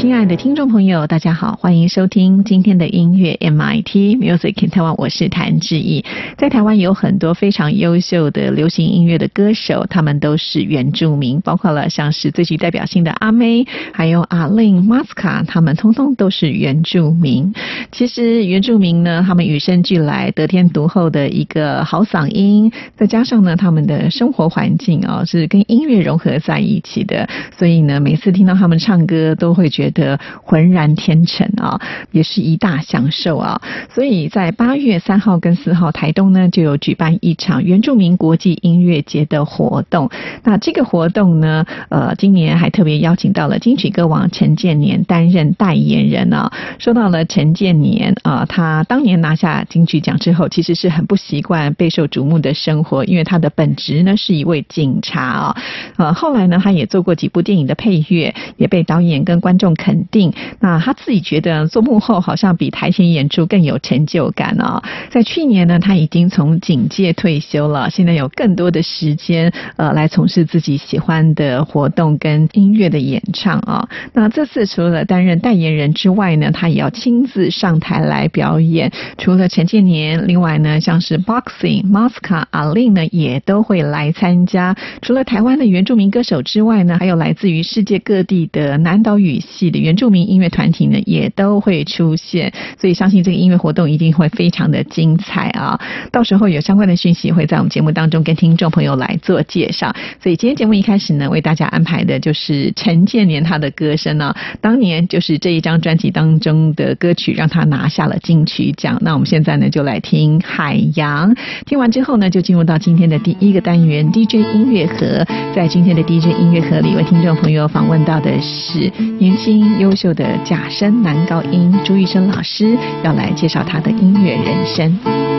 亲爱的听众朋友，大家好，欢迎收听今天的音乐 MIT Music in Taiwan，我是谭志毅。在台湾有很多非常优秀的流行音乐的歌手，他们都是原住民，包括了像是最具代表性的阿妹，还有阿令、马斯卡，他们通通都是原住民。其实原住民呢，他们与生俱来得天独厚的一个好嗓音，再加上呢，他们的生活环境啊，是跟音乐融合在一起的，所以呢，每次听到他们唱歌，都会觉的浑然天成啊，也是一大享受啊。所以在八月三号跟四号，台东呢就有举办一场原住民国际音乐节的活动。那这个活动呢，呃，今年还特别邀请到了金曲歌王陈建年担任代言人啊。说到了陈建年啊，他当年拿下金曲奖之后，其实是很不习惯备受瞩目的生活，因为他的本职呢是一位警察啊。呃，后来呢，他也做过几部电影的配乐，也被导演跟观众肯定。那他自己觉得做幕后好像比台前演出更有成就感啊。在去年呢，他已经从警界退休了，现在有更多的时间呃来从事自己喜欢的活动跟音乐的演唱啊。那这次除了担任代言人之外呢，他也要亲自上台来表演。除了陈建年，另外呢，像是 Boxing、Masca、阿令呢，也都会来参加。除了台湾的原住民歌手之外呢，还有来自于世界各地的南岛语系的原住民音乐团体呢，也都会出现。所以相信这个音乐活动一定会非常的精彩啊！到时候有相关的讯息会在我们节目当中跟听众朋友来做介绍。所以今天节目一开始呢，为大家安排的就是陈建年他的歌声呢，当年就是这一张专辑当中的歌曲让他拿下了金曲奖。那我们现在呢就来听《海洋》，听完之后呢就进入到今天的第一个单元 DJ 音乐盒。在今天的 DJ 音乐盒里，为听众朋友访问到的是年轻优秀的假声男高音朱玉生老师，要来介绍他的音乐人生。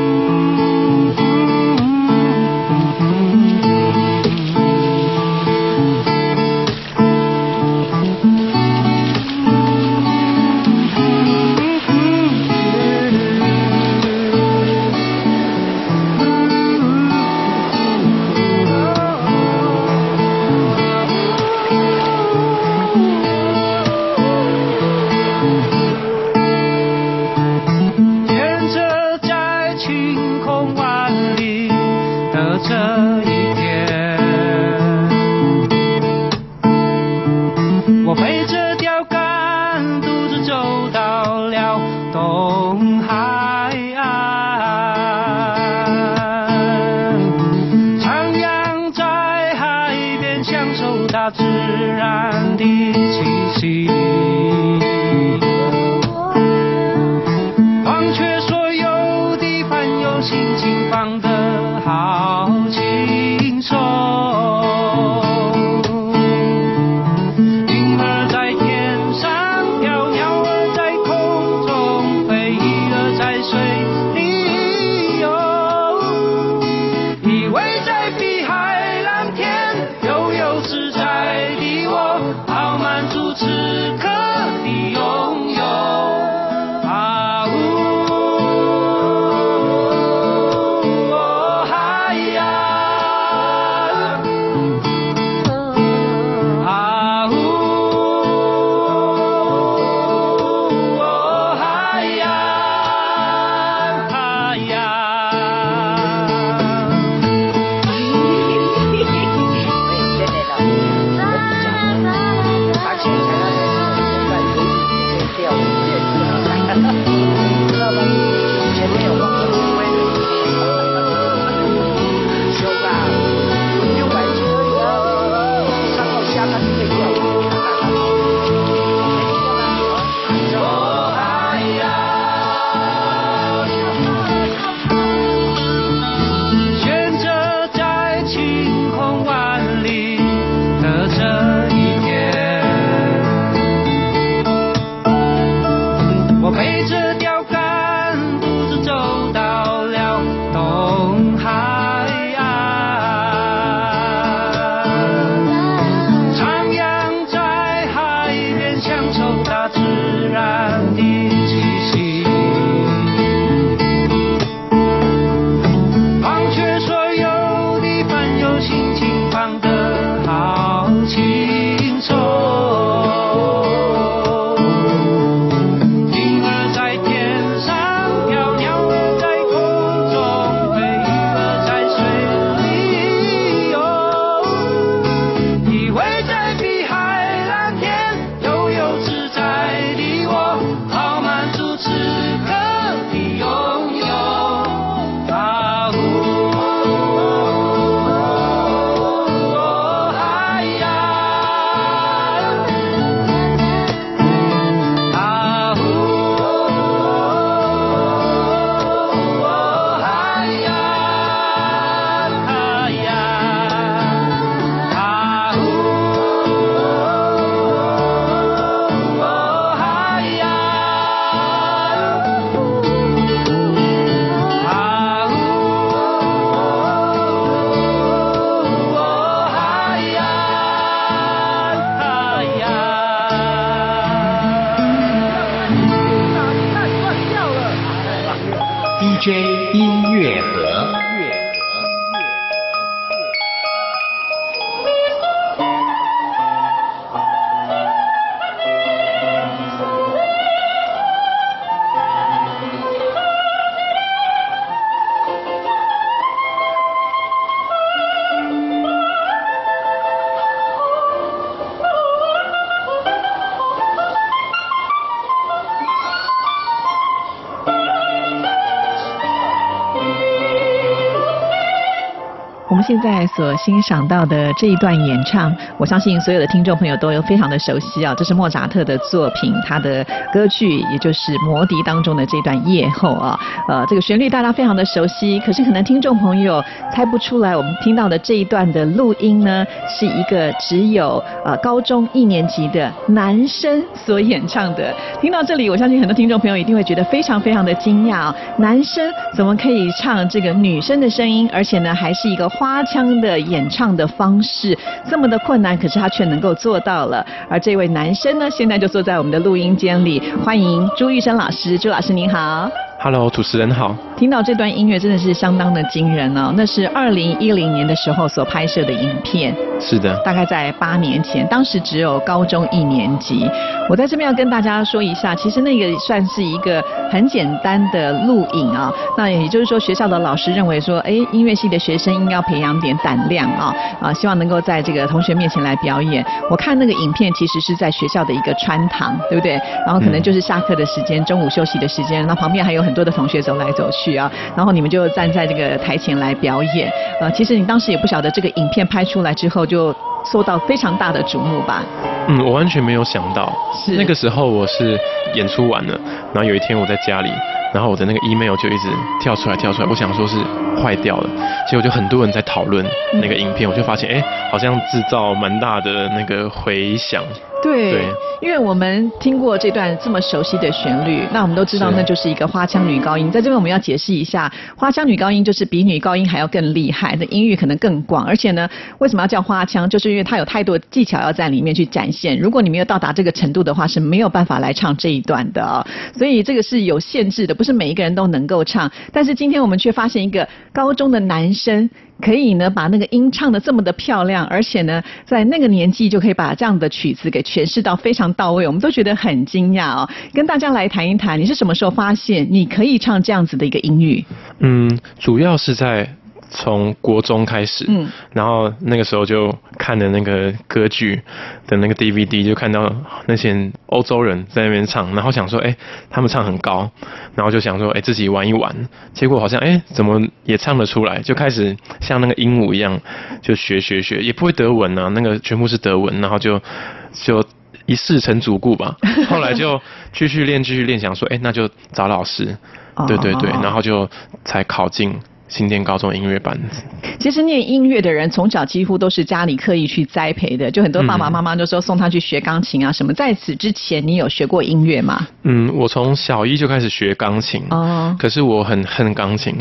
现在所欣赏到的这一段演唱，我相信所有的听众朋友都有非常的熟悉啊，这是莫扎特的作品，他的歌剧也就是《魔笛》当中的这段夜后啊，呃，这个旋律大家非常的熟悉，可是可能听众朋友猜不出来，我们听到的这一段的录音呢，是一个只有呃高中一年级的男生所演唱的。听到这里，我相信很多听众朋友一定会觉得非常非常的惊讶啊，男生怎么可以唱这个女生的声音，而且呢还是一个花腔的演唱的方式，这么的困难，可是他却能够做到了。而这位男生呢，现在就坐在我们的录音间里，欢迎朱玉生老师，朱老师您好。Hello，主持人好。听到这段音乐真的是相当的惊人哦，那是二零一零年的时候所拍摄的影片，是的，大概在八年前，当时只有高中一年级。我在这边要跟大家说一下，其实那个算是一个很简单的录影啊。那也就是说，学校的老师认为说，哎，音乐系的学生应该要培养点胆量啊，啊，希望能够在这个同学面前来表演。我看那个影片其实是在学校的一个穿堂，对不对？然后可能就是下课的时间，中午休息的时间，那旁边还有很多的同学走来走去啊，然后你们就站在这个台前来表演。呃，其实你当时也不晓得这个影片拍出来之后就受到非常大的瞩目吧？嗯，我完全没有想到，是那个时候我是演出完了，然后有一天我在家里，然后我的那个 email 就一直跳出来跳出来，我想说是坏掉了，结果就很多人在讨论那个影片，我就发现哎，好像制造蛮大的那个回响。对，对因为我们听过这段这么熟悉的旋律，那我们都知道那就是一个花腔女高音。在这边我们要解释一下，花腔女高音就是比女高音还要更厉害，的音域可能更广，而且呢，为什么要叫花腔？就是因为它有太多技巧要在里面去展现。如果你没有到达这个程度的话，是没有办法来唱这一段的哦。所以这个是有限制的，不是每一个人都能够唱。但是今天我们却发现一个高中的男生。可以呢，把那个音唱的这么的漂亮，而且呢，在那个年纪就可以把这样的曲子给诠释到非常到位，我们都觉得很惊讶哦。跟大家来谈一谈，你是什么时候发现你可以唱这样子的一个音域？嗯，主要是在从国中开始，嗯。然后那个时候就看的那个歌剧的那个 DVD，就看到那些欧洲人在那边唱，然后想说，哎、他们唱很高，然后就想说，哎、自己玩一玩，结果好像，哎、怎么也唱得出来，就开始像那个鹦鹉一样，就学学学，也不会德文啊，那个全部是德文，然后就就。一事成主顾吧，后来就 继续练，继续练，想说，哎、那就找老师，对对对哦，然后就才考进新店高中音乐班。其实念音乐的人从小几乎都是家里刻意去栽培的，就很多爸爸嗯妈妈就说送他去学钢琴啊什么。在此之前，你有学过音乐吗？嗯，我从小一就开始学钢琴，哦可是我很恨钢琴，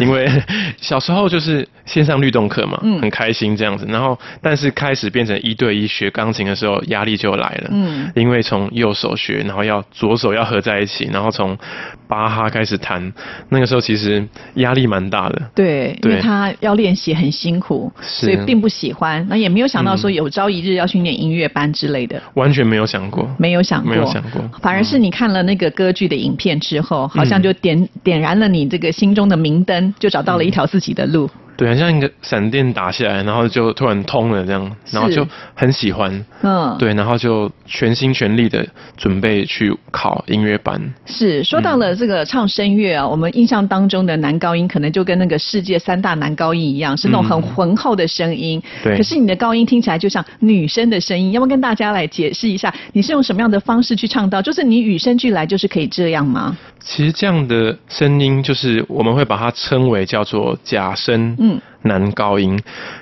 因为 小时候就是线上律动课嘛，嗯很开心这样子。然后，但是开始变成一对一学钢琴的时候，压力就来了。嗯因为从右手学，然后要左手要合在一起，然后从巴哈开始弹，那个时候其实压力蛮大的。对，因为他要练习很辛苦，所以并不喜欢。那也没有想到说嗯有朝一日要训练音乐班之类的。完全没有想过，没有想过，没有想过反而是你看了那个歌剧的影片之后，嗯好像就点点燃了你这个心中的明灯，就找到了一条自己的路。对，很像一个闪电打下来，然后就突然通了这样，然后就很喜欢，嗯，，对，然后就全心全力的准备去考音乐班。是说到了这个唱声乐啊，我们印象当中的男高音可能就跟那个世界三大男高音一样，是那种很嗯浑厚的声音。对可是你的高音听起来就像女生的声音，要不要跟大家来解释一下，你是用什么样的方式去唱到？就是你与生俱来就是可以这样吗？其实这样的声音，就是我们会把它称为叫做假声，嗯，男高音。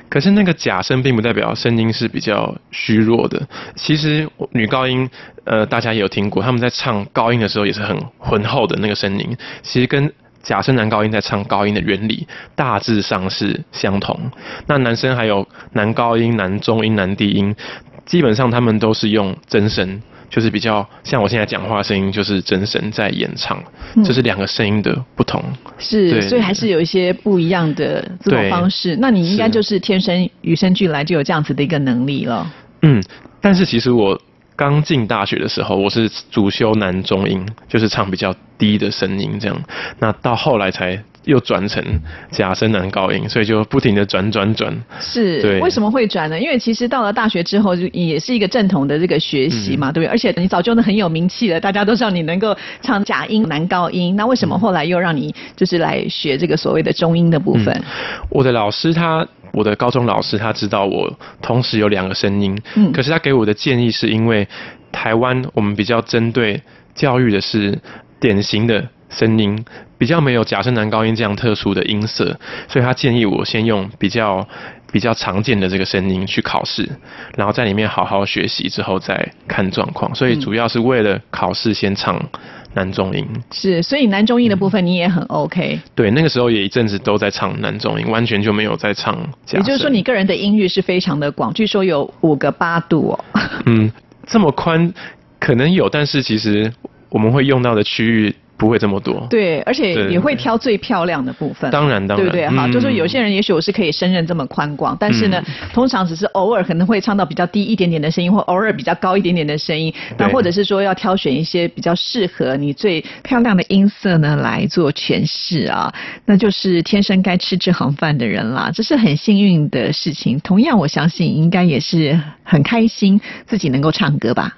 可是那个假声并不代表声音是比较虚弱的。其实女高音，呃，大家也有听过，他们在唱高音的时候也是很浑厚的那个声音，其实跟假声男高音在唱高音的原理大致上是相同。那男生还有男高音、男中音、男低音，基本上他们都是用真声。就是比较像我现在讲话声音，就是真声在演唱，嗯这是两个声音的不同。是，所以还是有一些不一样的这种方式。那你应该就是天生与生俱来就有这样子的一个能力了。嗯，但是其实我刚进大学的时候，我是主修男中音，就是唱比较低的声音这样。那到后来才又转成假声男高音，所以就不停的转转转。是，对为什么会转呢？因为其实到了大学之后，就也是一个正统的这个学习嗯嘛，对不对？而且你早就很有名气了，大家都知道你能够唱假音、男高音，那为嗯什么后来又让你就是来学这个所谓的中音的部分？我的老师他，我的高中老师他知道我同时有两个声音，嗯可是他给我的建议是因为台湾我们比较针对教育的是典型的声音，比较没有假声男高音这样特殊的音色，所以他建议我先用比较比较常见的这个声音去考试，然后在里面好好学习之后再看状况，所以主要是为了考试先唱男中音。是，所以男中音的部分你也很 OK，、对，那个时候也一阵子都在唱男中音，完全就没有在唱假。也就是说你个人的音域是非常的广，据说有五个八度哦。嗯，这么宽可能有，但是其实我们会用到的区域不会这么多。对，而且对也会挑最漂亮的部分。当然当然对不对？哈，嗯就是有些人也许我是可以胜任这么宽广，但是呢，嗯通常只是偶尔可能会唱到比较低一点点的声音，或偶尔比较高一点点的声音，那或者是说要挑选一些比较适合你最漂亮的音色呢来做诠释啊，那就是天生该吃这行饭的人啦，这是很幸运的事情。同样，我相信应该也是很开心自己能够唱歌吧。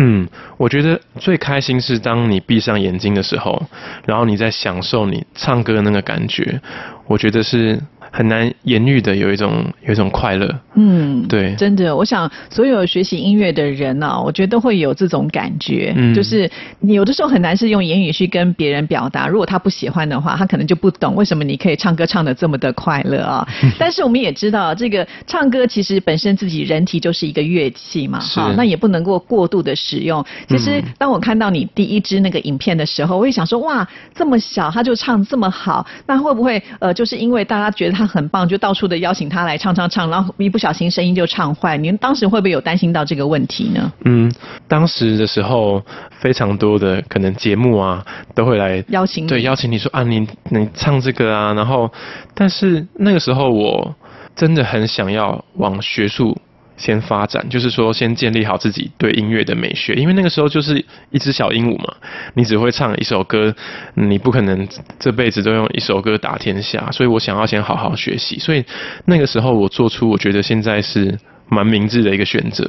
嗯，我觉得最开心是当你闭上眼睛的时候，然后你在享受你唱歌的那个感觉，我觉得是很难言喻的，有一种有一种快乐。嗯，对真的，我想所有学习音乐的人呢、我觉得都会有这种感觉，嗯就是你有的时候很难是用言语去跟别人表达，如果他不喜欢的话，他可能就不懂为什么你可以唱歌唱得这么的快乐啊。但是我们也知道，这个唱歌其实本身自己人体就是一个乐器嘛，是哈，那也不能够过度的使用。其实嗯当我看到你第一支那个影片的时候，我也想说，哇，这么小他就唱这么好，那会不会呃，就是因为大家觉得他很棒，就到处的邀请他来唱唱唱，然后一不小心声音就唱坏？您当时会不会有担心到这个问题呢？嗯，当时的时候，非常多的可能节目啊，都会来邀请你对邀请你说啊，你你唱这个啊，然后，但是那个时候我真的很想要往学术先发展，就是说先建立好自己对音乐的美学，因为那个时候就是一只小鹦鹉嘛，你只会唱一首歌，你不可能这辈子都用一首歌打天下，所以我想要先好好学习，所以那个时候我做出我觉得现在是蛮明智的一个选择，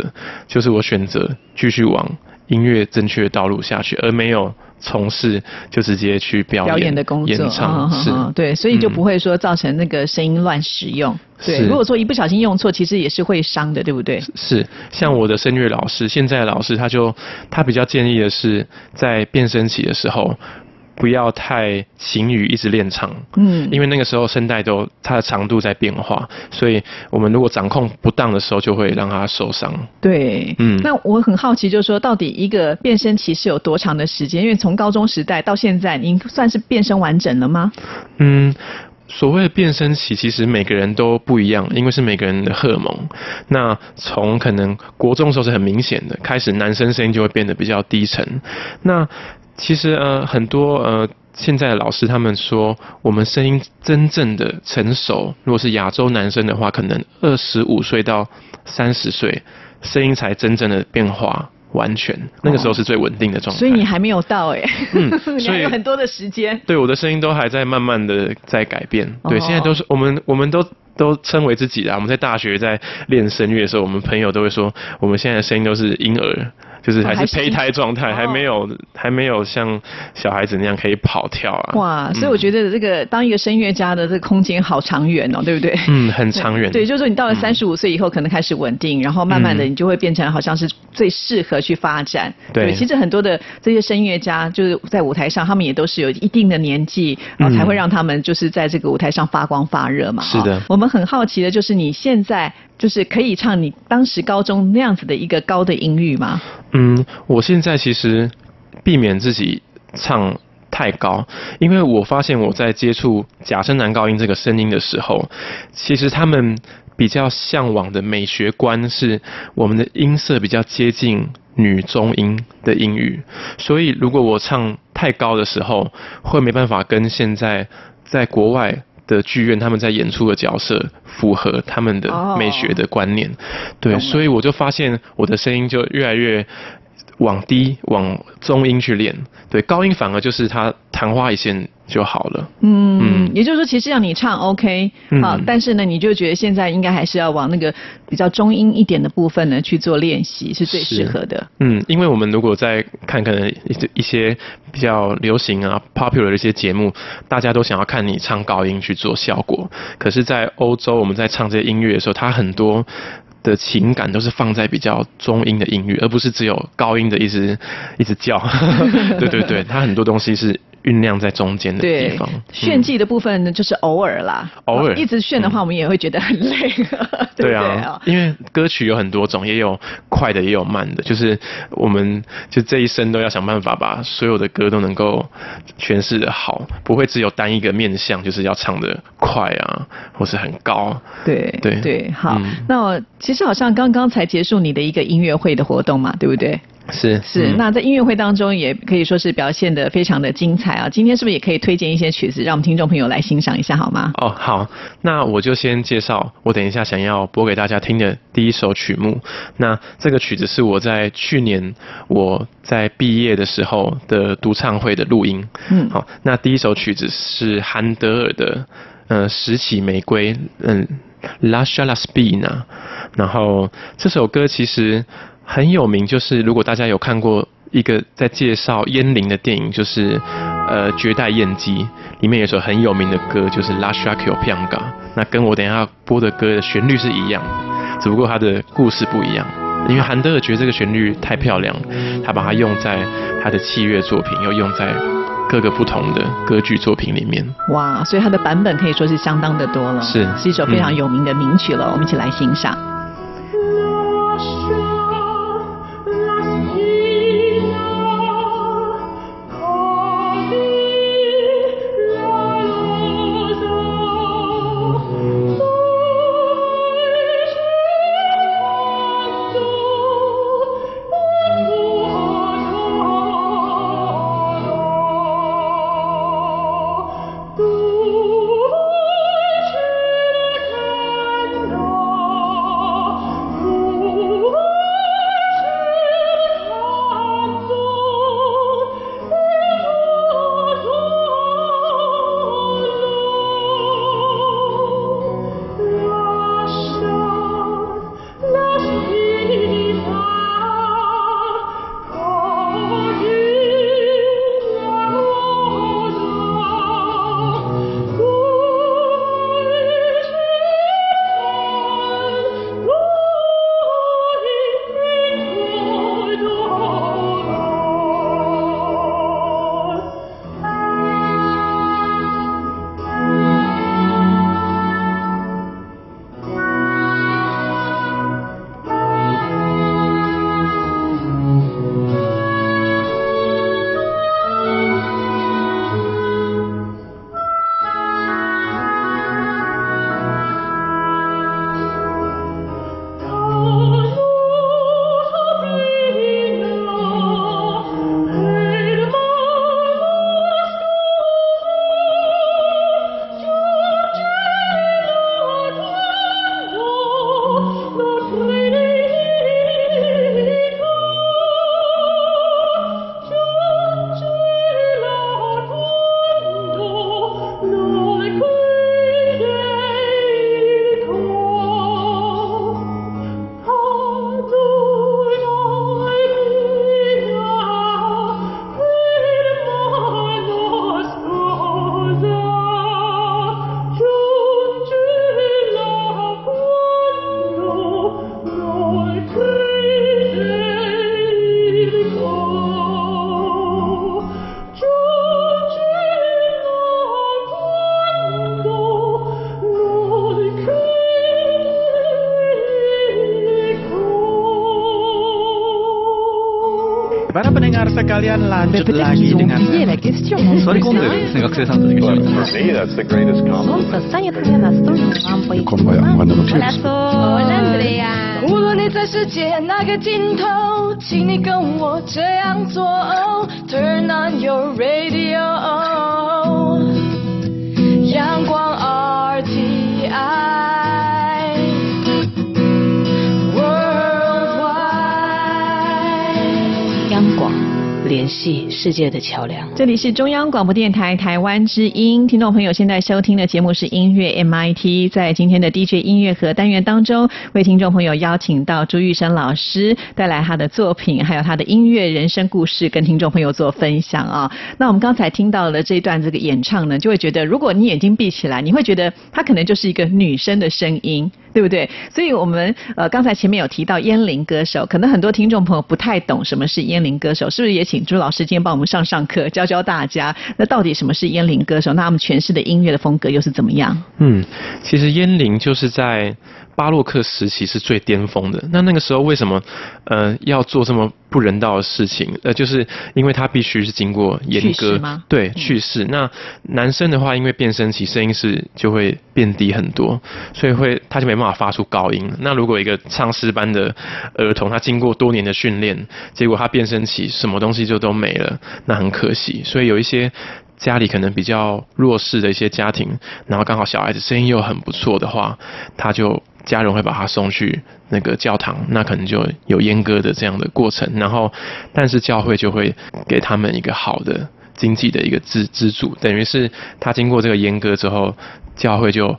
就是我选择继续往音乐正确的道路下去，而没有从事就直接去表演表演的工作，演唱是对，所以就嗯不会说造成那个声音乱使用。对，如果说一不小心用错，其实也是会伤的，对不对？是，像我的声乐老师，现在的老师他就他比较建议的是，在变声期的时候，不要太勤于一直练长，嗯，因为那个时候声带都它的长度在变化，所以我们如果掌控不当的时候，就会让它受伤。对，嗯那我很好奇，就是说，到底一个变声期是有多长的时间？因为从高中时代到现在，您算是变声完整了吗？嗯，所谓的变声期，其实每个人都不一样，因为是每个人的荷尔蒙。那从可能国中的时候是很明显的，开始男生声音就会变得比较低沉。那其实呃，很多呃。现在的老师他们说，我们声音真正的成熟，如果是亚洲男生的话，可能二十五岁到三十岁，声音才真正的变化完全，那个时候是最稳定的状态。所以你还没有到哎、嗯你 所以还有很多的时间。对我的声音都还在慢慢的在改变。对，哦现在都是我们我们都都称为自己的啊。我们在大学在练声乐的时候，我们朋友都会说，我们现在的声音都是婴儿。就是还是是胚胎状态，哦还没有还没有像小孩子那样可以跑跳啊。哇，所以我觉得这个当一个声乐家的这个空间好长远哦，对不对？嗯，很长远。对，就是说你到了三十五岁以后，可能开始稳定，然后慢慢的嗯你就会变成好像是最适合去发展。对其实很多的这些声乐家，就是在舞台上，他们也都是有一定的年纪，然后才会让他们就是在这个舞台上发光发热嘛。是的哦我们很好奇的就是你现在就是可以唱你当时高中那样子的一个高的音域吗？嗯，我现在其实避免自己唱太高，因为我发现我在接触假声男高音这个声音的时候，其实他们比较向往的美学观是我们的音色比较接近女中音的音域，所以如果我唱太高的时候，会没办法跟现在在国外的剧院他们在演出的角色符合他们的哦美学的观念。对，所以我就发现我的声音就越来越往低、往中音去练。对，高音反而就是它昙花一现就好了。嗯嗯，也就是说，其实让你唱 OK 嗯好，但是呢，你就觉得现在应该还是要往那个比较中音一点的部分呢去做练习，是最适合的。嗯，因为我们如果在看可能一些一些比较流行啊、popular 的一些节目，大家都想要看你唱高音去做效果。可是，在欧洲，我们在唱这些音乐的时候，它很多的情感都是放在比较中音的音乐，而不是只有高音的一直一直叫。对对对，它很多东西是酝酿在中间的地方。，炫技的部分呢，就是偶尔啦，偶尔哦一直炫的话，我们也会觉得很累，对不对啊啊，？因为歌曲有很多种，也有快的，也有慢的，就是我们就这一生都要想办法把所有的歌都能够诠释的好，不会只有单一个面向，就是要唱的快啊，或是很高。对对对，好嗯。那我其实好像刚刚才结束你的一个音乐会的活动嘛，对不对？是是，嗯那在音乐会当中也可以说是表现的非常的精彩啊。今天是不是也可以推荐一些曲子，让我们听众朋友来欣赏一下好吗？哦，好，那我就先介绍我等一下想要播给大家听的第一首曲目。那这个曲子是我在去年我在毕业的时候的独唱会的录音。嗯好，那第一首曲子是韩德尔的呃拾起玫瑰，嗯，La s h a l a Spina。然后这首歌其实很有名，就是如果大家有看过一个在介绍燕玲的电影，就是呃《绝代燕姬》，里面有一首很有名的歌，就是 La s h a k i o p i a n g a 那跟我等一下要播的歌的旋律是一样的，只不过它的故事不一样。因为韩德尔觉得这个旋律太漂亮，他把它用在他的器乐作品，又用在各个不同的歌剧作品里面。哇，所以它的版本可以说是相当的多了，是是一首非常嗯有名的名曲了。我们一起来欣赏。sekalian lanjut lagi dengan Sorry konter, 学生さんたちがこんばんは、マネのチェック。无论你在世界哪个尽头，请你跟我这样做。Turn on your radio. 系世界的桥梁。这里是中央广播电台台湾之音，听众朋友现在收听的节目是音乐 MIT。在今天的 DJ 音乐盒单元当中，为听众朋友邀请到朱玉生老师带来他的作品，还有他的音乐人生故事，跟听众朋友做分享啊。那我们刚才听到了这一段这个演唱呢，就会觉得，如果你眼睛闭起来，你会觉得它可能就是一个女生的声音。对不对？所以我们呃刚才前面有提到烟龄歌手，可能很多听众朋友不太懂什么是烟龄歌手，是不是也请朱老师今天帮我们上上课，教教大家，那到底什么是烟龄歌手？那他们诠释的音乐的风格又是怎么样？嗯，其实烟龄就是在巴洛克时期是最巅峰的。那那个时候为什么呃要做这么不人道的事情？呃，就是因为他必须是经过阉割吗，对，去世。那男生的话，因为变声期声音是就会变低很多，所以会他就没办法发出高音。那如果一个唱诗班的儿童，他经过多年的训练，结果他变声期什么东西就都没了，那很可惜。所以有一些。家里可能比较弱势的一些家庭，然后刚好小孩子声音又很不错的话，他就家人会把他送去那个教堂，那可能就有阉割的这样的过程。然后，但是教会就会给他们一个好的经济的一个资资助，等于是他经过这个阉割之后，教会就。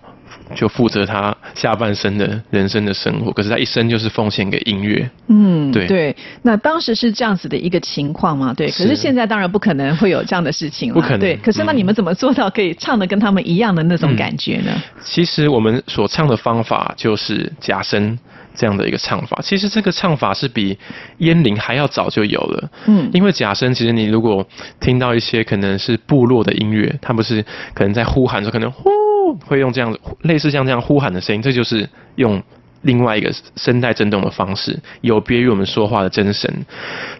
就负责他下半生的人生的生活，可是他一生就是奉献给音乐。嗯，对对。那当时是这样子的一个情况嘛？对。可是是现在当然不可能会有这样的事情了。不可能对。可是那嗯你们怎么做到可以唱的跟他们一样的那种感觉呢？其实我们所唱的方法就是假声这样的一个唱法。其实这个唱法是比烟龄还要早就有了。嗯因为假声，其实你如果听到一些可能是部落的音乐，他们是可能在呼喊的时候，可能呼会用这样类似像这样呼喊的声音，这就是用。另外一个声带震动的方式，有别于我们说话的真声，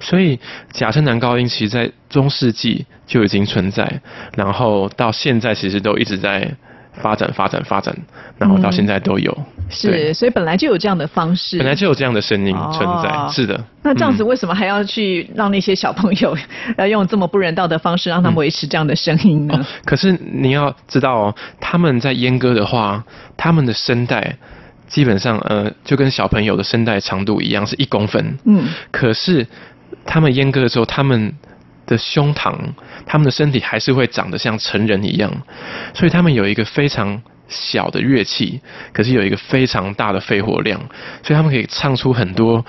所以假声男高音其实在中世纪就已经存在，然后到现在其实都一直在发展、发展、发展，然后到现在都有。对是，所以本来就有这样的方式。本来就有这样的声音存在，哦是的。那这样子嗯为什么还要去让那些小朋友要用这么不人道的方式让他们维持这样的声音呢？哦，可是你要知道哦，他们在阉割的话，他们的声带基本上呃就跟小朋友的声带长度一样，是一公分。嗯，可是他们阉割的时候，他们的胸膛、他们的身体还是会长得像成人一样，所以他们有一个非常小的乐器，可是有一个非常大的肺活量，所以他们可以唱出很多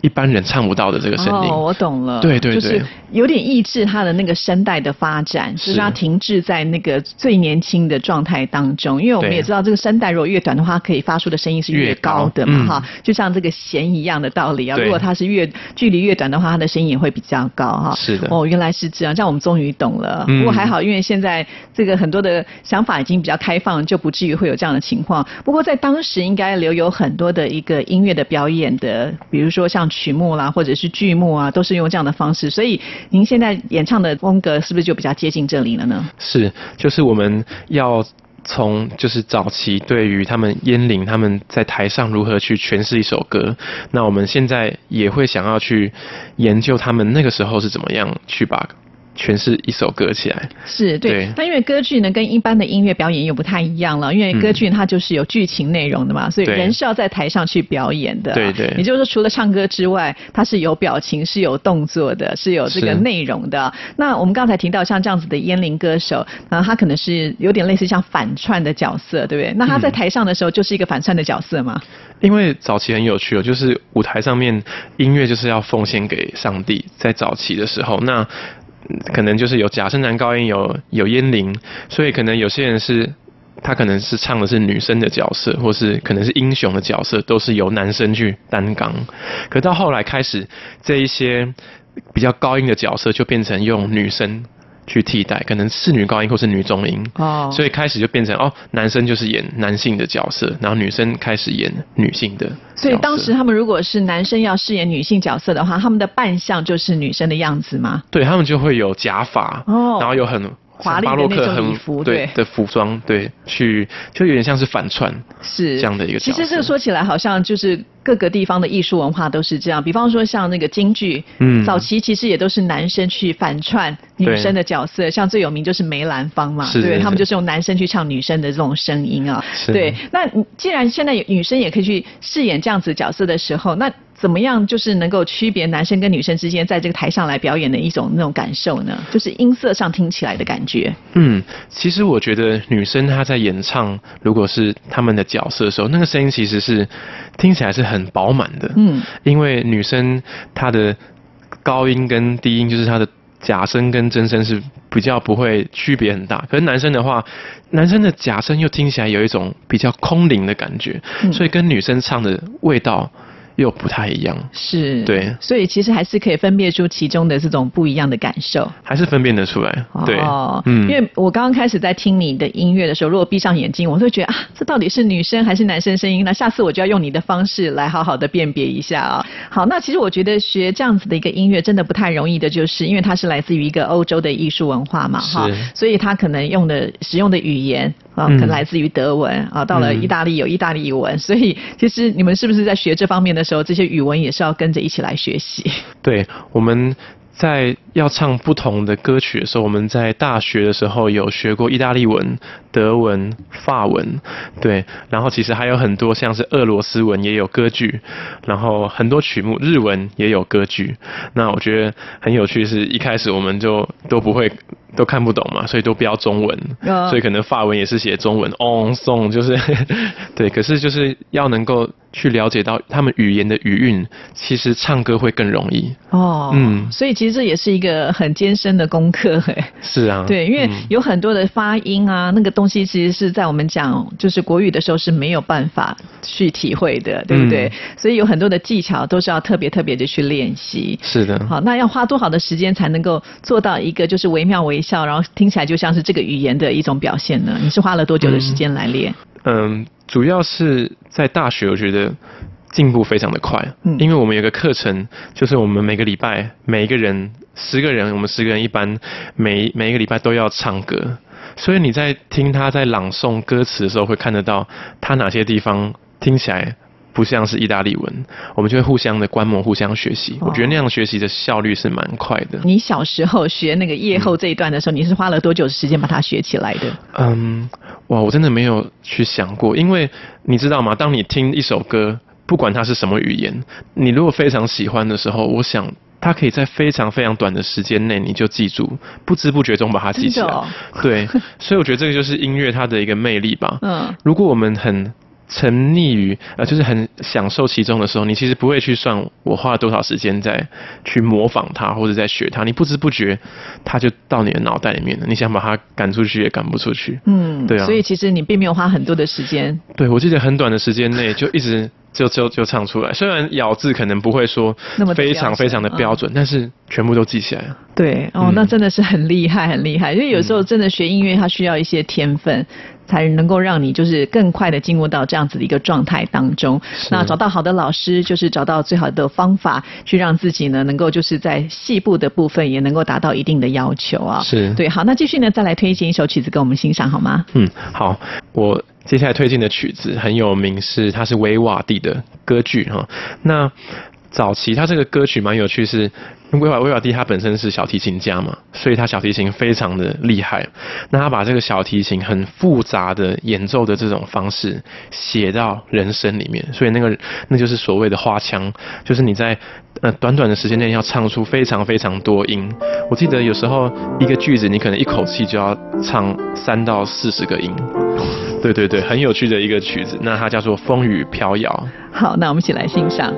一般人唱不到的这个声音。哦，我懂了。对对就是对有点抑制他的那个声带的发展，就是是他停滞在那个最年轻的状态当中。因为我们也知道，这个声带如果越短的话，可以发出的声音是越越高高的嘛，嗯哈、就像这个弦一样的道理啊。如果它是越距离越短的话，它的声音也会比较高哈。是的哦，原来是这样，这样我们终于懂了。嗯不过还好，因为现在这个很多的想法已经比较开放，就不至于会有这样的情况。不过在当时应该留有很多的一个音乐的表演的，比如说像曲目啦，或者是剧目啊，都是用这样的方式。所以您现在演唱的风格是不是就比较接近这里了呢？是，就是我们要从就是早期对于他们烟龄他们在台上如何去诠释一首歌，那我们现在也会想要去研究他们那个时候是怎么样去把诠释一首歌起来。是对对，但因为歌剧呢跟一般的音乐表演又不太一样了，因为歌剧它就是有剧情内容的嘛，所以人是要在台上去表演的。对对也就是说，除了唱歌之外，它是有表情、是有动作的，是有这个是内容的。那我们刚才提到像这样子的烟龄歌手，啊，他可能是有点类似像反串的角色，对不对？那他在嗯台上的时候就是一个反串的角色嘛？因为早期很有趣哦，就是舞台上面音乐就是要奉献给上帝，在早期的时候，那嗯可能就是有假声男高音，有有烟铃，所以可能有些人是。他可能是唱的是女生的角色，或是可能是英雄的角色，都是由男生去担纲。可到后来开始，这一些比较高音的角色就变成用女生去替代，可能是女高音或是女中音。哦所以开始就变成哦，男生就是演男性的角色，然后女生开始演女性的。所以当时他们如果是男生要饰演女性角色的话，他们的扮相就是女生的样子吗？对他们就会有假发，哦然后有很华丽的巴洛克那种很礼服对对的服装，对，去就有点像是反串是这样的一个。其实这个说起来，好像就是各个地方的艺术文化都是这样。比方说像那个京剧，嗯早期其实也都是男生去反串女生的角色，像最有名就是梅兰芳嘛，对，他们就是用男生去唱女生的这种声音啊。对，那既然现在有女生也可以去饰演这样子角色的时候，那怎么样就是能够区别男生跟女生之间在这个台上来表演的一种那种感受呢？就是音色上听起来的感觉。嗯，其实我觉得女生她在演唱，如果是他们的角色的时候，那个声音其实是听起来是很饱满的。嗯，因为女生她的高音跟低音，就是她的假声跟真声是比较不会区别很大。可是男生的话，男生的假声又听起来有一种比较空灵的感觉，嗯所以跟女生唱的味道又不太一样。是，对。所以其实还是可以分辨出其中的这种不一样的感受。还是分辨得出来，对，哦，嗯因为我刚刚开始在听你的音乐的时候，如果闭上眼睛，我会觉得啊，这到底是女生还是男生？声音？那下次我就要用你的方式来好好的辨别一下啊。好，那其实我觉得学这样子的一个音乐真的不太容易的，就是因为它是来自于一个欧洲的艺术文化嘛，哈。是，所以它可能用的使用的语言啊，嗯。可能来自于德文啊，到了嗯。意大利有意大利文，所以其实你们是不是在学这方面的时候，这些语文也是要跟着一起来学习？对，我们在要唱不同的歌曲的时候，我们在大学的时候有学过意大利文、德文、法文，对，然后其实还有很多像是俄罗斯文也有歌剧，然后很多曲目日文也有歌剧。那我觉得很有趣，是一开始我们就都不会。都看不懂嘛，所以都标中文，哦所以可能法文也是写中文，on song 就是 对，可是就是要能够去了解到他们语言的语韵，其实唱歌会更容易。哦，嗯所以其实这也是一个很艰深的功课，哎。是啊，对，因为嗯有很多的发音啊，那个东西其实是在我们讲就是国语的时候是没有办法去体会的，对不对？嗯所以有很多的技巧都是要特别特别的去练习。是的，好，那要花多少的时间才能够做到一个就是惟妙惟肖，然后听起来就像是这个语言的一种表现呢？你是花了多久的时间来练？嗯，主要是在大学，我觉得进步非常的快，嗯因为我们有个课程，就是我们每个礼拜每一个人十个人，我们十个人一般，每每一个礼拜都要唱歌，所以你在听他在朗诵歌词的时候，会看得到他哪些地方听起来。不像是意大利文，我们就会互相的观摩、互相学习。我觉得那样学习的效率是蛮快的。你小时候学那个夜后这一段的时候，你是花了多久时间把它学起来的？嗯，哇，我真的没有去想过，因为你知道吗？当你听一首歌，不管它是什么语言，你如果非常喜欢的时候，我想它可以在非常非常短的时间内你就记住，不知不觉中把它记起来。对，所以我觉得这个就是音乐它的一个魅力吧。嗯，如果我们很沉溺于呃，就是很享受其中的时候，你其实不会去算我花了多少时间在去模仿它或者在学它，你不知不觉它就到你的脑袋里面了。你想把它赶出去也赶不出去。嗯，对啊所以其实你并没有花很多的时间。对，我记得很短的时间内就一直就就就唱出来，虽然咬字可能不会说那么非常非常的标准，但是全部都记起来了。对，哦，嗯那真的是很厉害，很厉害。因为有时候真的学音乐，它需要一些天分，才能够让你就是更快的进入到这样子的一个状态当中。那找到好的老师，就是找到最好的方法，去让自己呢能够就是在细部的部分也能够达到一定的要求啊。是对，好，那继续呢，再来推荐一首曲子给我们欣赏好吗？嗯，好，我接下来推荐的曲子很有名，是它是维瓦蒂的歌剧哈。那早期他这个歌曲蛮有趣是，因为维瓦维瓦蒂他本身是小提琴家嘛，所以他小提琴非常的厉害。那他把这个小提琴很复杂的演奏的这种方式写到人声里面，所以那个那就是所谓的花腔，就是你在呃短短的时间内要唱出非常非常多音。我记得有时候一个句子你可能一口气就要唱三到四十个音。对对对，很有趣的一个曲子，那它叫做《风雨飘摇》。好，那我们一起来欣赏。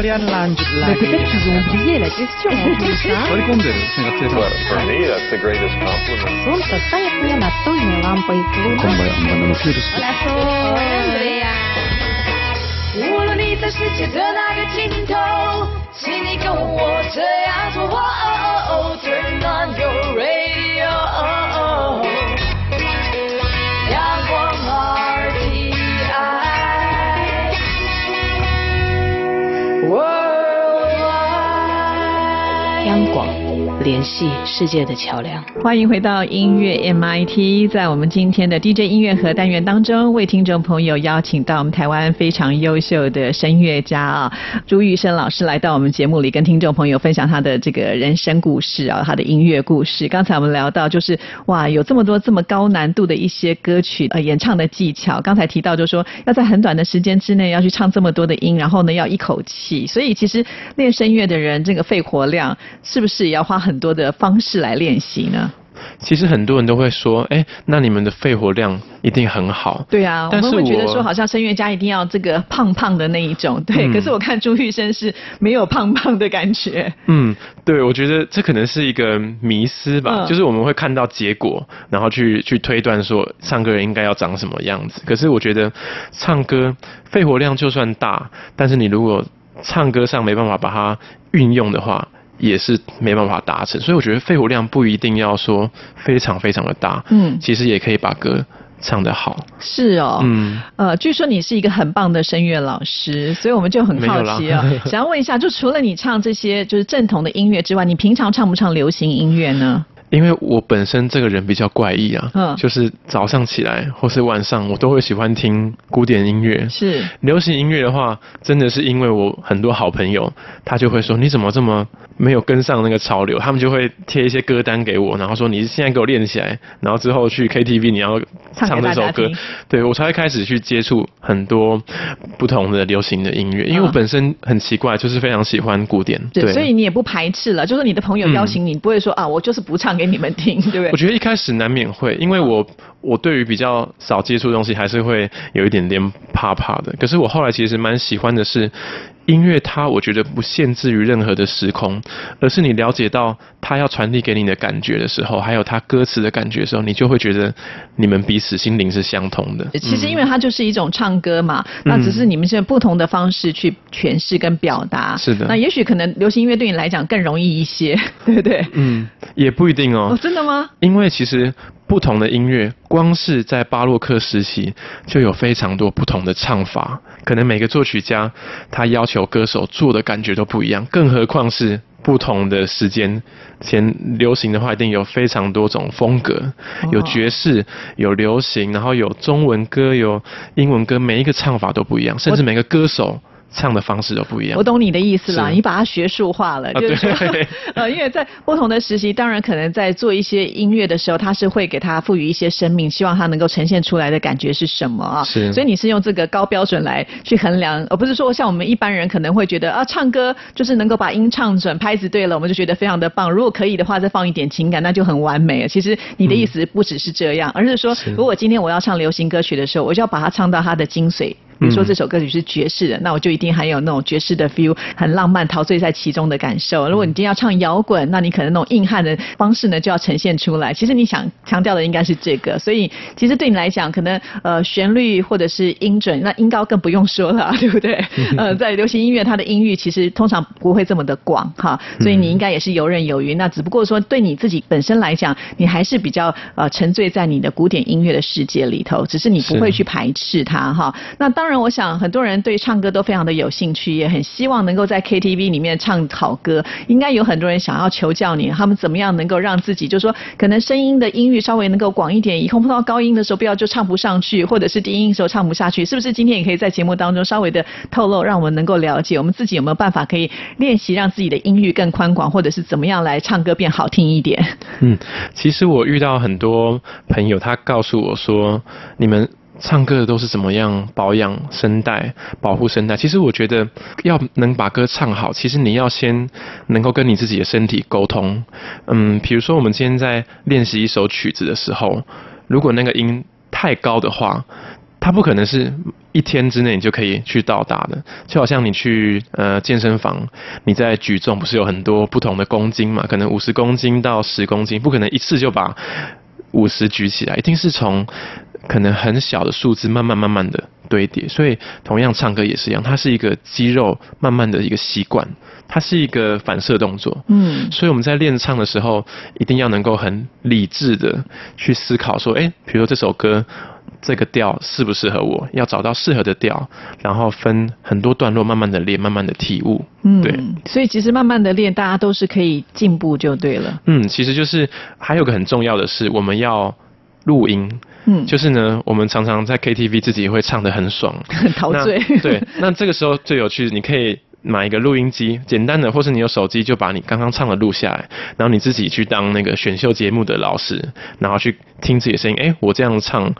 sekalian lanjut Mais lagi. peut-être qu'ils ont oublié la question en plus, hein. 乗り込んでる学生さん But たち for me, that's the greatest compliment. Солнце стоит над той лампой こんばんは、マナのフィルス Andrea，无论你在世界的哪个尽头，请你跟我这样做。哦 Turn on your radio， 联系世界的桥梁。欢迎回到音乐 MIT，在我们今天的 DJ 音乐盒单元当中，为听众朋友邀请到我们台湾非常优秀的声乐家啊，朱玉生老师来到我们节目里，跟听众朋友分享他的这个人生故事啊，他的音乐故事。刚才我们聊到，就是哇，有这么多这么高难度的一些歌曲呃演唱的技巧。刚才提到，就说要在很短的时间之内要去唱这么多的音，然后呢要一口气，所以其实练声乐的人，这个肺活量是不是也要花很多的方式来练习呢？其实很多人都会说，哎，那你们的肺活量一定很好。对啊，我但是们会觉得说好像声乐家一定要这个胖胖的那一种，对。嗯可是我看朱玉生是没有胖胖的感觉，嗯，对，我觉得这可能是一个迷思吧，嗯就是我们会看到结果，然后去去推断说唱歌人应该要长什么样子。可是我觉得唱歌肺活量就算大，但是你如果唱歌上没办法把它运用的话，也是没办法达成。所以我觉得肺活量不一定要说非常非常的大，嗯其实也可以把歌唱得好。是哦，嗯，呃，据说你是一个很棒的声乐老师，所以我们就很好奇啊、想要问一下，就除了你唱这些就是正统的音乐之外，你平常唱不唱流行音乐呢？因为我本身这个人比较怪异啊，嗯。就是早上起来或是晚上，我都会喜欢听古典音乐。是。流行音乐的话，真的是因为我很多好朋友，他就会说你怎么这么没有跟上那个潮流，他们就会贴一些歌单给我，然后说你现在给我练起来，然后之后去 KTV 你要唱这首歌。对我才会开始去接触很多不同的流行的音乐，因为我嗯本身很奇怪，就是非常喜欢古典，对，所以你也不排斥了，就是你的朋友邀请你，你不会说啊，我就是不唱给你们听，对不对？我觉得一开始难免会，因为我我对于比较少接触的东西，还是会有一点点怕怕的。可是我后来其实蛮喜欢的是，音乐它我觉得不限制于任何的时空，而是你了解到它要传递给你的感觉的时候，还有它歌词的感觉的时候，你就会觉得你们彼此心灵是相通的。其实因为嗯它就是一种唱歌嘛，那只是你们是用不同的方式去诠释跟表达。是的那也许可能流行音乐对你来讲更容易一些，对不对？嗯，也不一定哦哦，真的吗？因为其实不同的音乐，光是在巴洛克时期就有非常多不同的唱法，可能每个作曲家他要求歌手做的感觉都不一样，更何况是不同的时间。前流行的话，一定有非常多种风格，有爵士，有流行，然后有中文歌，有英文歌，每一个唱法都不一样，甚至每个歌手唱的方式都不一样。我懂你的意思啦，你把它学术化了，啊就是说，呃，因为在不同的时期，当然可能在做一些音乐的时候，他是会给它赋予一些生命，希望它能够呈现出来的感觉是什么啊？是所以你是用这个高标准来去衡量，而不是说像我们一般人可能会觉得啊，唱歌就是能够把音唱准，拍子对了，我们就觉得非常的棒。如果可以的话，再放一点情感，那就很完美了。其实你的意思不只是这样，而是说，如果今天我要唱流行歌曲的时候，我就要把它唱到它的精髓。比如说嗯这首歌曲是爵士的，那我就一定还有那种爵士的 feel，很浪漫，陶醉在其中的感受。如果你今天要唱摇滚，那你可能那种硬汉的方式呢就要呈现出来。其实你想强调的应该是这个，所以其实对你来讲，可能呃旋律或者是音准，那音高更不用说了，对不对？呃，在流行音乐，它的音域其实通常不会这么的广哈，所以你应该也是游刃有余。那只不过说对你自己本身来讲，你还是比较呃沉醉在你的古典音乐的世界里头，只是你不是会去排斥它哈。那当然，然我想很多人对唱歌都非常的有兴趣，也很希望能够在 KTV 里面唱好歌。应该有很多人想要求教你，他们怎么样能够让自己，就是说可能声音的音域稍微能够广一点，以后碰到高音的时候不要就唱不上去，或者是低音的时候唱不下去，是不是？今天也可以在节目当中稍微的透露，让我们能够了解我们自己有没有办法可以练习让自己的音域更宽广，或者是怎么样来唱歌变好听一点。嗯，其实我遇到很多朋友，他告诉我说，你们唱歌的都是怎么样保养声带、保护声带？其实我觉得，要能把歌唱好，其实你要先能够跟你自己的身体沟通。嗯，比如说我们今天在练习一首曲子的时候，如果那个音太高的话，它不可能是一天之内你就可以去到达的，就好像你去呃健身房，你在举重不是有很多不同的公斤嘛？可能五十公斤到十公斤，不可能一次就把五十举起来，一定是从可能很小的数字慢慢慢慢的堆叠。所以同样唱歌也是一样，它是一个肌肉慢慢的一个习惯，它是一个反射动作。嗯所以我们在练唱的时候，一定要能够很理智的去思考说，哎，比如说这首歌这个调适不适合我，要找到适合的调，然后分很多段落慢慢的练，慢慢的体悟。嗯，对。所以其实慢慢的练，大家都是可以进步就对了。嗯，其实就是还有个很重要的是，我们要录音。嗯，就是呢，我们常常在 KTV 自己会唱得很爽，很 陶醉。对，那这个时候最有趣，你可以买一个录音机，简单的，或是你有手机，就把你刚刚唱的录下来，然后你自己去当那个选秀节目的老师，然后去听自己的声音，哎，我这样唱。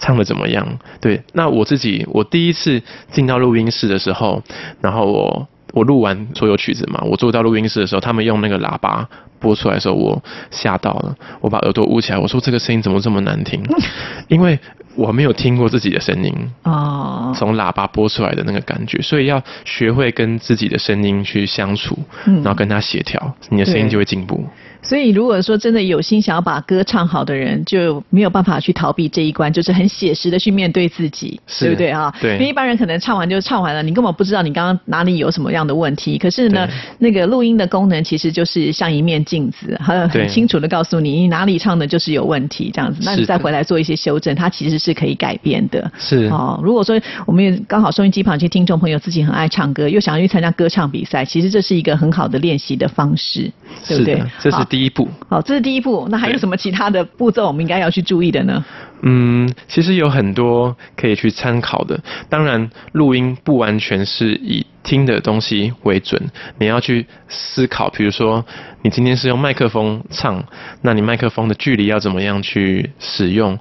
唱的怎么样？对，那我自己，我第一次进到录音室的时候，然后我我录完所有曲子嘛，我坐到录音室的时候，他们用那个喇叭播出来的时候，我吓到了，我把耳朵捂起来，我说这个声音怎么这么难听？因为我没有听过自己的声音哦，从喇叭播出来的那个感觉，所以要学会跟自己的声音去相处，嗯然后跟它协调，你的声音就会进步。所以如果说真的有心想要把歌唱好的人，就没有办法去逃避这一关，就是很写实的去面对自己，对不对啊？对因为一般人可能唱完就唱完了，你根本不知道你刚刚哪里有什么样的问题。可是呢，那个录音的功能其实就是像一面镜子，很很清楚的告诉你你哪里唱的就是有问题，这样子，那你再回来做一些修正，它其实是可以改变的。是哦，如果说我们也刚好收音机旁有些听众朋友自己很爱唱歌，又想要去参加歌唱比赛，其实这是一个很好的练习的方式，对不对是？，这是好第一步。好，这是第一步。那还有什么其他的步骤我们应该要去注意的呢？嗯，其实有很多可以去参考的。当然，录音不完全是以听的东西为准，你要去思考。比如说，你今天是用麦克风唱，那你麦克风的距离要怎么样去使用？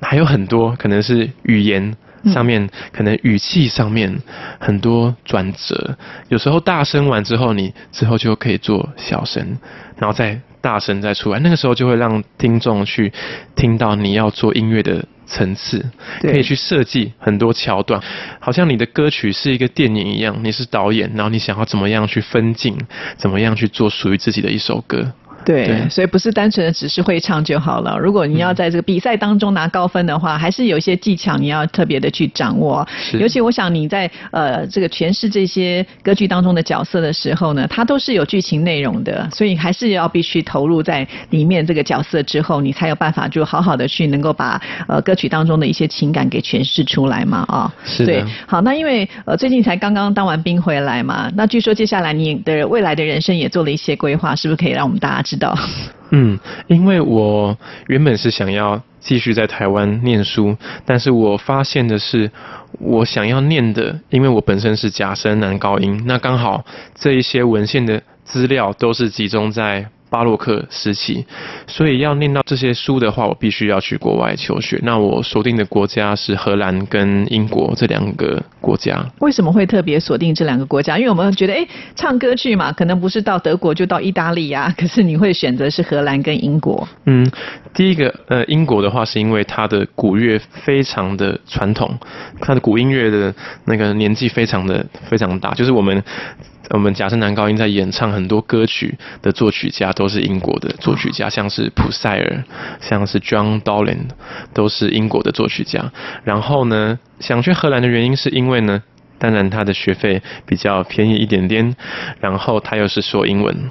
还有很多可能是语言。上面可能语气上面很多转折，有时候大声完之后，你之后就可以做小声，然后再大声再出来，那个时候就会让听众去听到你要做音乐的层次，对。可以去设计很多桥段，好像你的歌曲是一个电影一样，你是导演，然后你想要怎么样去分镜，怎么样去做属于自己的一首歌。对，对。所以不是单纯的只是会唱就好了。如果你要在这个比赛当中拿高分的话，还是有一些技巧你要特别的去掌握。是。尤其我想你在呃这个诠释这些歌剧当中的角色的时候呢，它都是有剧情内容的，所以还是要必须投入在里面这个角色之后，你才有办法就好好的去能够把呃歌曲当中的一些情感给诠释出来嘛啊、是的。对，好，那因为呃最近才刚刚当完兵回来嘛，那据说接下来你的未来的人生也做了一些规划，是不是可以让我们大家知道？嗯，因为我原本是想要继续在台湾念书，但是我发现的是，我想要念的，因为我本身是假声男高音，那刚好这一些文献的资料都是集中在。巴洛克时期，所以要念到这些书的话，我必须要去国外求学。那我锁定的国家是荷兰跟英国这两个国家。为什么会特别锁定这两个国家？因为我们觉得，哎，唱歌剧嘛，可能不是到德国就到意大利啊，可是你会选择是荷兰跟英国。嗯，第一个，呃，英国的话是因为它的古乐非常的传统，它的古音乐的那个年纪非常的非常大，就是我们我们假声男高音在演唱很多歌曲的作曲家都是英国的作曲家，像是普塞尔，像是 John Dolan，都是英国的作曲家。然后呢，想去荷兰的原因是因为呢。当然，他的学费比较便宜一点点，然后他又是说英文。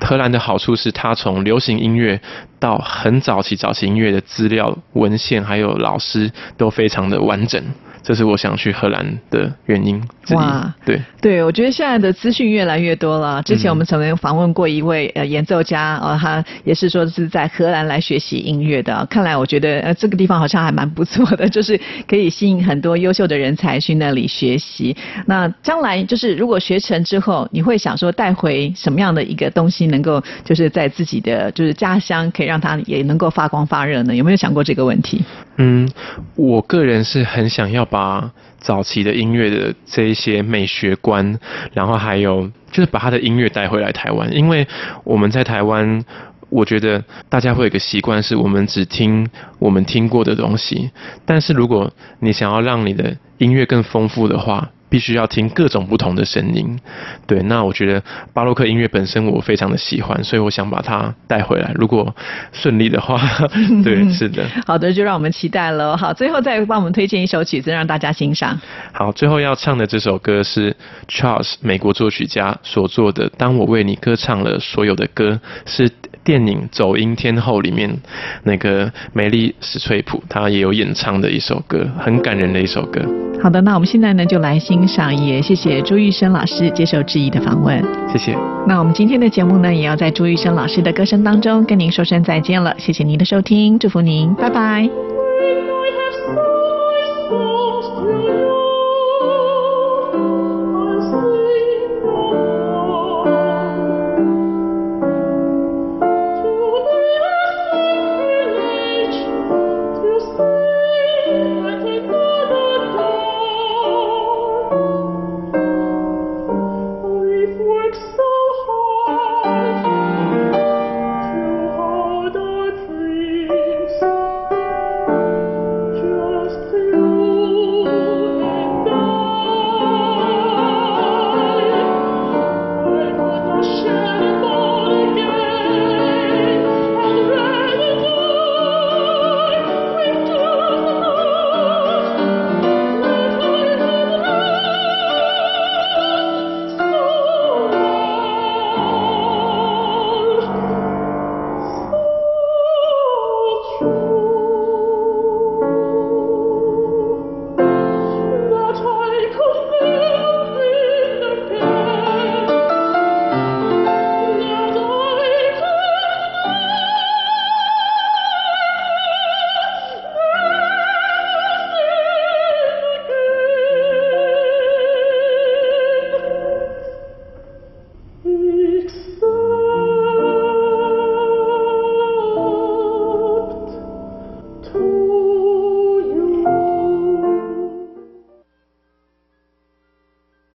荷兰的好处是，他从流行音乐到很早期早期音乐的资料、文献还有老师都非常的完整，这是我想去荷兰的原因之一哇。对，对，我觉得现在的资讯越来越多了。之前我们曾经访问过一位呃演奏家，哦，他也是说是在荷兰来学习音乐的。看来我觉得呃这个地方好像还蛮不错的，就是可以吸引很多优秀的人才去那里学习。那将来就是如果学成之后，你会想说带回什么样的一个东西，能够就是在自己的就是家乡，可以让他也能够发光发热呢？有没有想过这个问题？嗯，我个人是很想要把早期的音乐的这一些美学观，然后还有就是把他的音乐带回来台湾，因为我们在台湾。我觉得大家会有一个习惯，是我们只听我们听过的东西。但是如果你想要让你的音乐更丰富的话，必须要听各种不同的声音。对，那我觉得巴洛克音乐本身我非常的喜欢，所以我想把它带回来。如果顺利的话，对，是的。好的，就让我们期待了。好，最后再帮我们推荐一首曲子让大家欣赏。好，最后要唱的这首歌是 Charles 美国作曲家所做的《当我为你歌唱了所有的歌》，是电影《走音天后》里面那个梅丽史翠普她也有演唱的一首歌，很感人的一首歌。好的，那我们现在呢就来欣赏，也谢谢朱玉生老师接受质疑的访问。谢谢。那我们今天的节目呢，也要在朱玉生老师的歌声当中跟您说声再见了。谢谢您的收听，祝福您，拜拜。